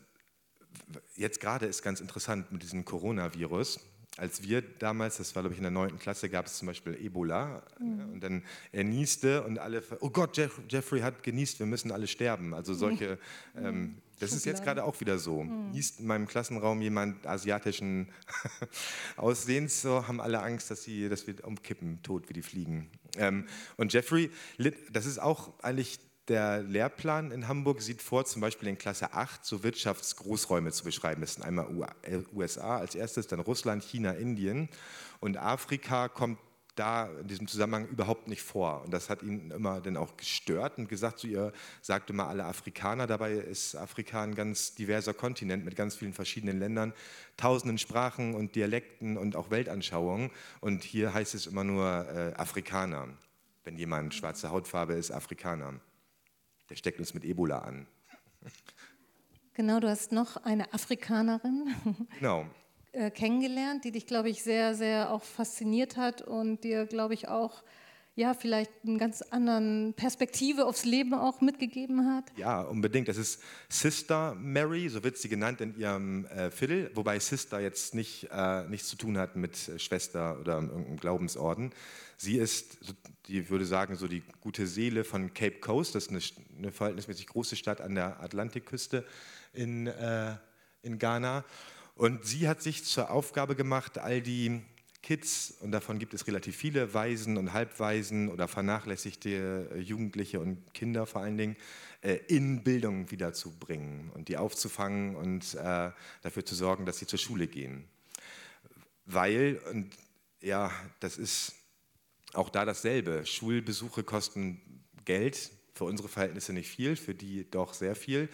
Speaker 3: jetzt gerade ist ganz interessant mit diesem Coronavirus als wir damals, das war glaube ich in der 9. Klasse, gab es zum Beispiel Ebola mhm. und dann er nieste und alle, oh Gott, Jeff, Jeffrey hat genießt, wir müssen alle sterben. Also solche, mhm. ähm, das ist jetzt gerade auch wieder so. Mhm. Niest in meinem Klassenraum jemand asiatischen Aussehens, so haben alle Angst, dass, sie, dass wir umkippen, tot wie die Fliegen. Ähm, und Jeffrey, das ist auch eigentlich der Lehrplan in Hamburg sieht vor, zum Beispiel in Klasse 8 so Wirtschaftsgroßräume zu beschreiben. Das sind einmal USA äh, als erstes, dann Russland, China, Indien. Und Afrika kommt da in diesem Zusammenhang überhaupt nicht vor. Und das hat ihn immer dann auch gestört und gesagt, zu ihr sagt immer alle Afrikaner. Dabei ist Afrika ein ganz diverser Kontinent mit ganz vielen verschiedenen Ländern, tausenden Sprachen und Dialekten und auch Weltanschauungen. Und hier heißt es immer nur äh, Afrikaner. Wenn jemand schwarze Hautfarbe ist, Afrikaner der steckt uns mit Ebola an.
Speaker 2: Genau, du hast noch eine Afrikanerin
Speaker 3: genau.
Speaker 2: Äh, kennengelernt, die dich, glaube ich, sehr, sehr auch fasziniert hat und dir, glaube ich, auch ja, vielleicht eine ganz andere Perspektive aufs Leben auch mitgegeben hat?
Speaker 3: Ja, unbedingt. Das ist Sister Mary, so wird sie genannt in ihrem äh, Viertel, wobei Sister jetzt nicht, äh, nichts zu tun hat mit Schwester oder irgendeinem Glaubensorden. Sie ist, die würde sagen, so die gute Seele von Cape Coast. Das ist eine, eine verhältnismäßig große Stadt an der Atlantikküste in, äh, in Ghana. Und sie hat sich zur Aufgabe gemacht, all die Kids, und davon gibt es relativ viele, Waisen und Halbwaisen oder vernachlässigte äh, Jugendliche und Kinder vor allen Dingen, äh, in Bildung wiederzubringen und die aufzufangen und äh, dafür zu sorgen, dass sie zur Schule gehen. Weil, und ja, das ist auch da dasselbe. Schulbesuche kosten Geld, für unsere Verhältnisse nicht viel, für die doch sehr viel.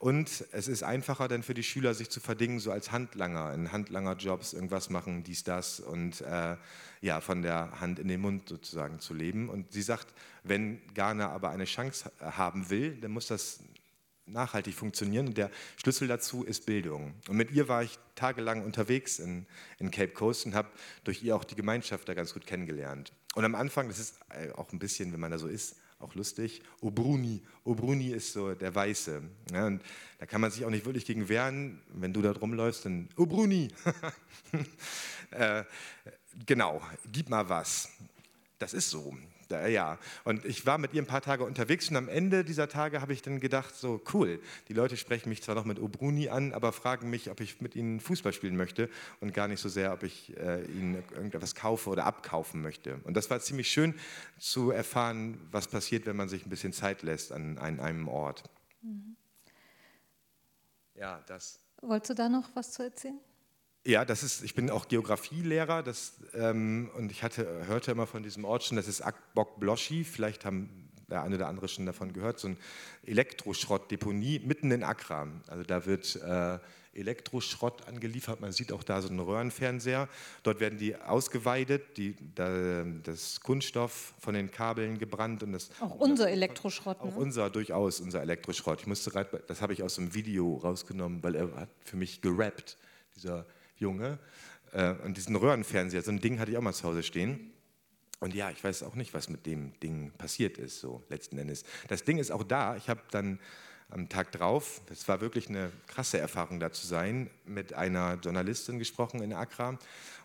Speaker 3: Und es ist einfacher dann für die Schüler, sich zu verdingen, so als Handlanger, in Handlangerjobs irgendwas machen, dies, das und äh, ja, von der Hand in den Mund sozusagen zu leben. Und sie sagt, wenn Ghana aber eine Chance haben will, dann muss das nachhaltig funktionieren. Und der Schlüssel dazu ist Bildung. Und mit ihr war ich tagelang unterwegs in, in Cape Coast und habe durch ihr auch die Gemeinschaft da ganz gut kennengelernt. Und am Anfang, das ist äh, auch ein bisschen, wenn man da so ist, auch lustig. Obruni. Obruni ist so der Weiße. Ja, und da kann man sich auch nicht wirklich gegen wehren. Wenn du da rumläufst, dann Obruni. äh, genau, gib mal was. Das ist so. Ja, und ich war mit ihr ein paar Tage unterwegs und am Ende dieser Tage habe ich dann gedacht, so cool, die Leute sprechen mich zwar noch mit Obruni an, aber fragen mich, ob ich mit ihnen Fußball spielen möchte und gar nicht so sehr, ob ich äh, ihnen irgendetwas kaufe oder abkaufen möchte. Und das war ziemlich schön zu erfahren, was passiert, wenn man sich ein bisschen Zeit lässt an, an einem Ort. Mhm. Ja, das.
Speaker 2: Wolltest du da noch was zu erzählen?
Speaker 3: Ja, das ist, ich bin auch Geografielehrer das, ähm, und ich hatte, hörte immer von diesem Ort schon, das ist Akbok Bloschi, vielleicht haben der eine oder andere schon davon gehört, so ein Elektroschrottdeponie mitten in Accra. Also da wird äh, Elektroschrott angeliefert, man sieht auch da so einen Röhrenfernseher. Dort werden die ausgeweidet, die, da, das Kunststoff von den Kabeln gebrannt. Und das,
Speaker 2: auch unser Elektroschrott.
Speaker 3: Auch ne? unser, durchaus unser Elektroschrott. Ich musste grad, das habe ich aus einem Video rausgenommen, weil er hat für mich gerappt, dieser Junge. Äh, und diesen Röhrenfernseher, so ein Ding hatte ich auch mal zu Hause stehen. Und ja, ich weiß auch nicht, was mit dem Ding passiert ist, so letzten Endes. Das Ding ist auch da. Ich habe dann am Tag drauf, das war wirklich eine krasse Erfahrung da zu sein, mit einer Journalistin gesprochen in Accra.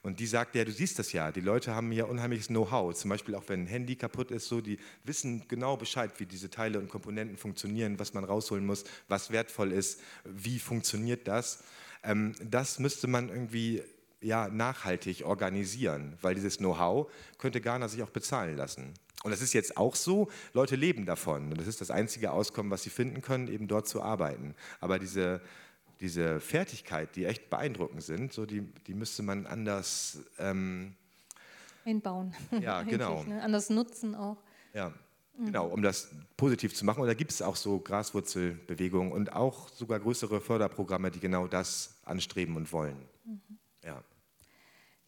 Speaker 3: Und die sagte, ja, du siehst das ja, die Leute haben hier unheimliches Know-how. Zum Beispiel auch wenn ein Handy kaputt ist, so, die wissen genau Bescheid, wie diese Teile und Komponenten funktionieren, was man rausholen muss, was wertvoll ist, wie funktioniert das. Ähm, das müsste man irgendwie ja, nachhaltig organisieren, weil dieses Know-how könnte Ghana sich auch bezahlen lassen. Und das ist jetzt auch so, Leute leben davon. Und das ist das einzige Auskommen, was sie finden können, eben dort zu arbeiten. Aber diese, diese Fertigkeit, die echt beeindruckend sind, so die, die müsste man anders ähm,
Speaker 2: einbauen.
Speaker 3: Ja, genau.
Speaker 2: Ne? Anders nutzen auch.
Speaker 3: Ja. Genau, um das positiv zu machen. Und da gibt es auch so Graswurzelbewegungen und auch sogar größere Förderprogramme, die genau das anstreben und wollen. Mhm. Ja.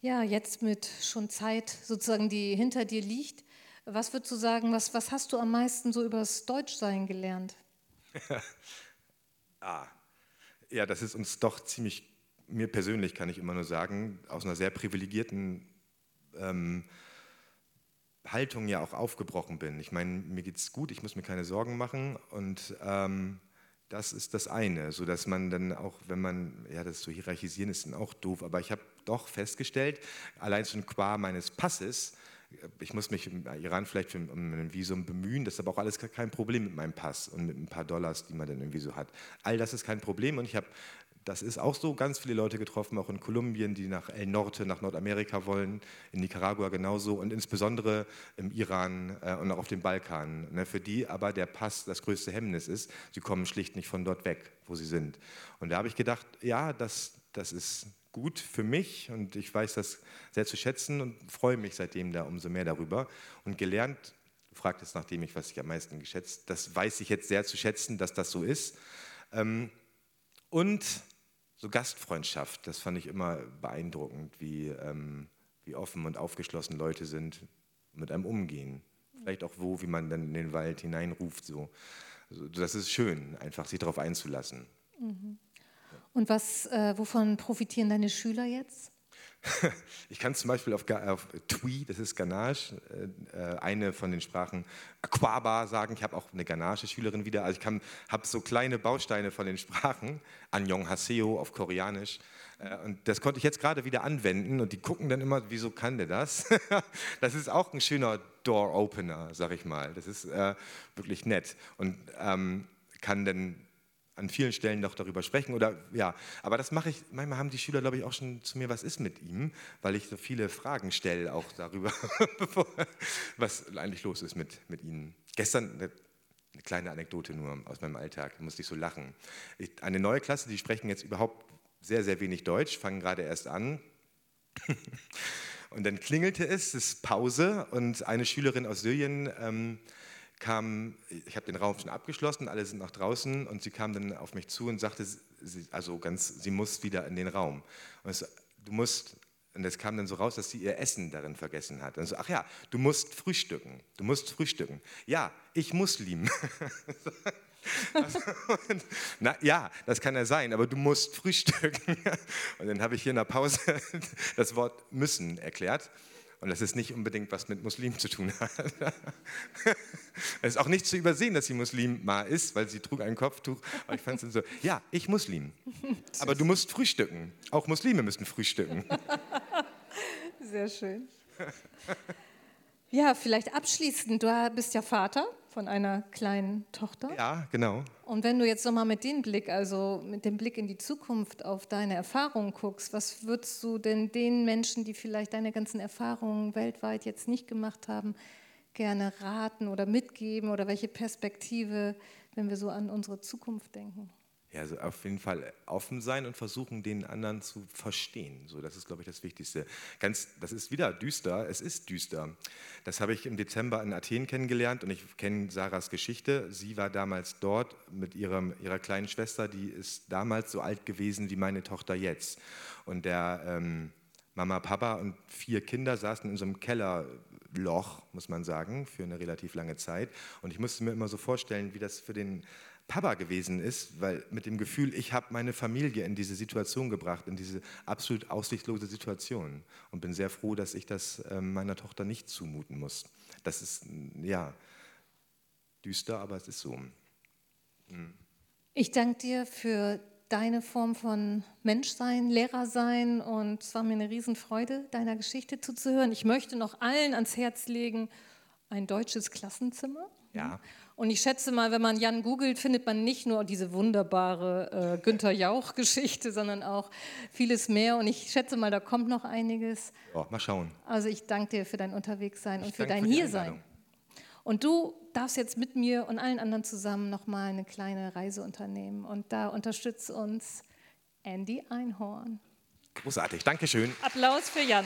Speaker 2: ja, jetzt mit schon Zeit sozusagen, die hinter dir liegt. Was würdest du sagen, was, was hast du am meisten so über das Deutschsein gelernt?
Speaker 3: ah, ja, das ist uns doch ziemlich, mir persönlich kann ich immer nur sagen, aus einer sehr privilegierten ähm, Haltung ja auch aufgebrochen bin. Ich meine, mir geht es gut, ich muss mir keine Sorgen machen und ähm, das ist das eine, so dass man dann auch, wenn man, ja, das zu hierarchisieren ist dann auch doof, aber ich habe doch festgestellt, allein schon qua meines Passes, ich muss mich im Iran vielleicht für, um ein Visum bemühen, das ist aber auch alles kein Problem mit meinem Pass und mit ein paar Dollars, die man dann irgendwie so hat. All das ist kein Problem und ich habe das ist auch so, ganz viele Leute getroffen, auch in Kolumbien, die nach El Norte, nach Nordamerika wollen, in Nicaragua genauso und insbesondere im Iran äh, und auch auf dem Balkan, ne, für die aber der Pass das größte Hemmnis ist. Sie kommen schlicht nicht von dort weg, wo sie sind. Und da habe ich gedacht, ja, das, das ist gut für mich und ich weiß das sehr zu schätzen und freue mich seitdem da umso mehr darüber. Und gelernt, du fragtest nach dem, was ich am meisten geschätzt, das weiß ich jetzt sehr zu schätzen, dass das so ist. Ähm, und so Gastfreundschaft, das fand ich immer beeindruckend, wie, ähm, wie offen und aufgeschlossen Leute sind, mit einem umgehen. Vielleicht auch wo, wie man dann in den Wald hineinruft. So. Also das ist schön, einfach sich darauf einzulassen.
Speaker 2: Mhm. Und was, äh, wovon profitieren deine Schüler jetzt?
Speaker 3: Ich kann zum Beispiel auf, auf Twi, das ist Ganache, äh, eine von den Sprachen Aquaba sagen. Ich habe auch eine Ganache-Schülerin wieder. Also ich habe so kleine Bausteine von den Sprachen. Annyeong Haseo auf Koreanisch. Äh, und das konnte ich jetzt gerade wieder anwenden und die gucken dann immer, wieso kann der das? das ist auch ein schöner Door-Opener, sag ich mal. Das ist äh, wirklich nett und ähm, kann dann an vielen Stellen noch darüber sprechen. Oder, ja, aber das mache ich, manchmal haben die Schüler, glaube ich, auch schon zu mir, was ist mit ihm, weil ich so viele Fragen stelle auch darüber, was eigentlich los ist mit, mit ihnen. Gestern, eine, eine kleine Anekdote nur aus meinem Alltag, musste ich so lachen. Ich, eine neue Klasse, die sprechen jetzt überhaupt sehr, sehr wenig Deutsch, fangen gerade erst an. Und dann klingelte es, es ist Pause und eine Schülerin aus Syrien ähm, kam, ich habe den Raum schon abgeschlossen, alle sind nach draußen und sie kam dann auf mich zu und sagte, sie, also ganz, sie muss wieder in den Raum. Und es, du musst, und es kam dann so raus, dass sie ihr Essen darin vergessen hat. Und so, ach ja, du musst frühstücken, du musst frühstücken. Ja, ich Muslim. Also, na ja, das kann ja sein, aber du musst frühstücken. Und dann habe ich hier in der Pause das Wort müssen erklärt. Und das ist nicht unbedingt was mit Muslim zu tun hat. es ist auch nicht zu übersehen, dass sie Muslima ist, weil sie trug ein Kopftuch. Aber ich fand es so, ja, ich Muslim. Aber du musst frühstücken. Auch Muslime müssen frühstücken.
Speaker 2: Sehr schön. Ja, vielleicht abschließend, du bist ja Vater von einer kleinen Tochter.
Speaker 3: Ja, genau.
Speaker 2: Und wenn du jetzt nochmal mit dem Blick, also mit dem Blick in die Zukunft auf deine Erfahrungen guckst, was würdest du denn den Menschen, die vielleicht deine ganzen Erfahrungen weltweit jetzt nicht gemacht haben, gerne raten oder mitgeben oder welche Perspektive, wenn wir so an unsere Zukunft denken?
Speaker 3: Ja, also auf jeden Fall offen sein und versuchen, den anderen zu verstehen. So, das ist, glaube ich, das Wichtigste. Ganz, das ist wieder düster. Es ist düster. Das habe ich im Dezember in Athen kennengelernt und ich kenne Sarahs Geschichte. Sie war damals dort mit ihrem, ihrer kleinen Schwester, die ist damals so alt gewesen wie meine Tochter jetzt. Und der ähm, Mama, Papa und vier Kinder saßen in so einem Kellerloch, muss man sagen, für eine relativ lange Zeit. Und ich musste mir immer so vorstellen, wie das für den Papa gewesen ist, weil mit dem Gefühl, ich habe meine Familie in diese Situation gebracht, in diese absolut aussichtslose Situation und bin sehr froh, dass ich das äh, meiner Tochter nicht zumuten muss. Das ist ja düster, aber es ist so.
Speaker 2: Mhm. Ich danke dir für deine Form von Menschsein, Lehrersein und es war mir eine Riesenfreude, deiner Geschichte zuzuhören. Ich möchte noch allen ans Herz legen, ein deutsches Klassenzimmer.
Speaker 3: Ja.
Speaker 2: Und ich schätze mal, wenn man Jan googelt, findet man nicht nur diese wunderbare äh, Günther Jauch-Geschichte, sondern auch vieles mehr. Und ich schätze mal, da kommt noch einiges.
Speaker 3: Ja, mal schauen.
Speaker 2: Also ich danke dir für dein Unterwegssein und für dein für Hiersein. Und du darfst jetzt mit mir und allen anderen zusammen nochmal eine kleine Reise unternehmen. Und da unterstützt uns Andy Einhorn.
Speaker 3: Großartig, Dankeschön.
Speaker 2: Applaus für Jan.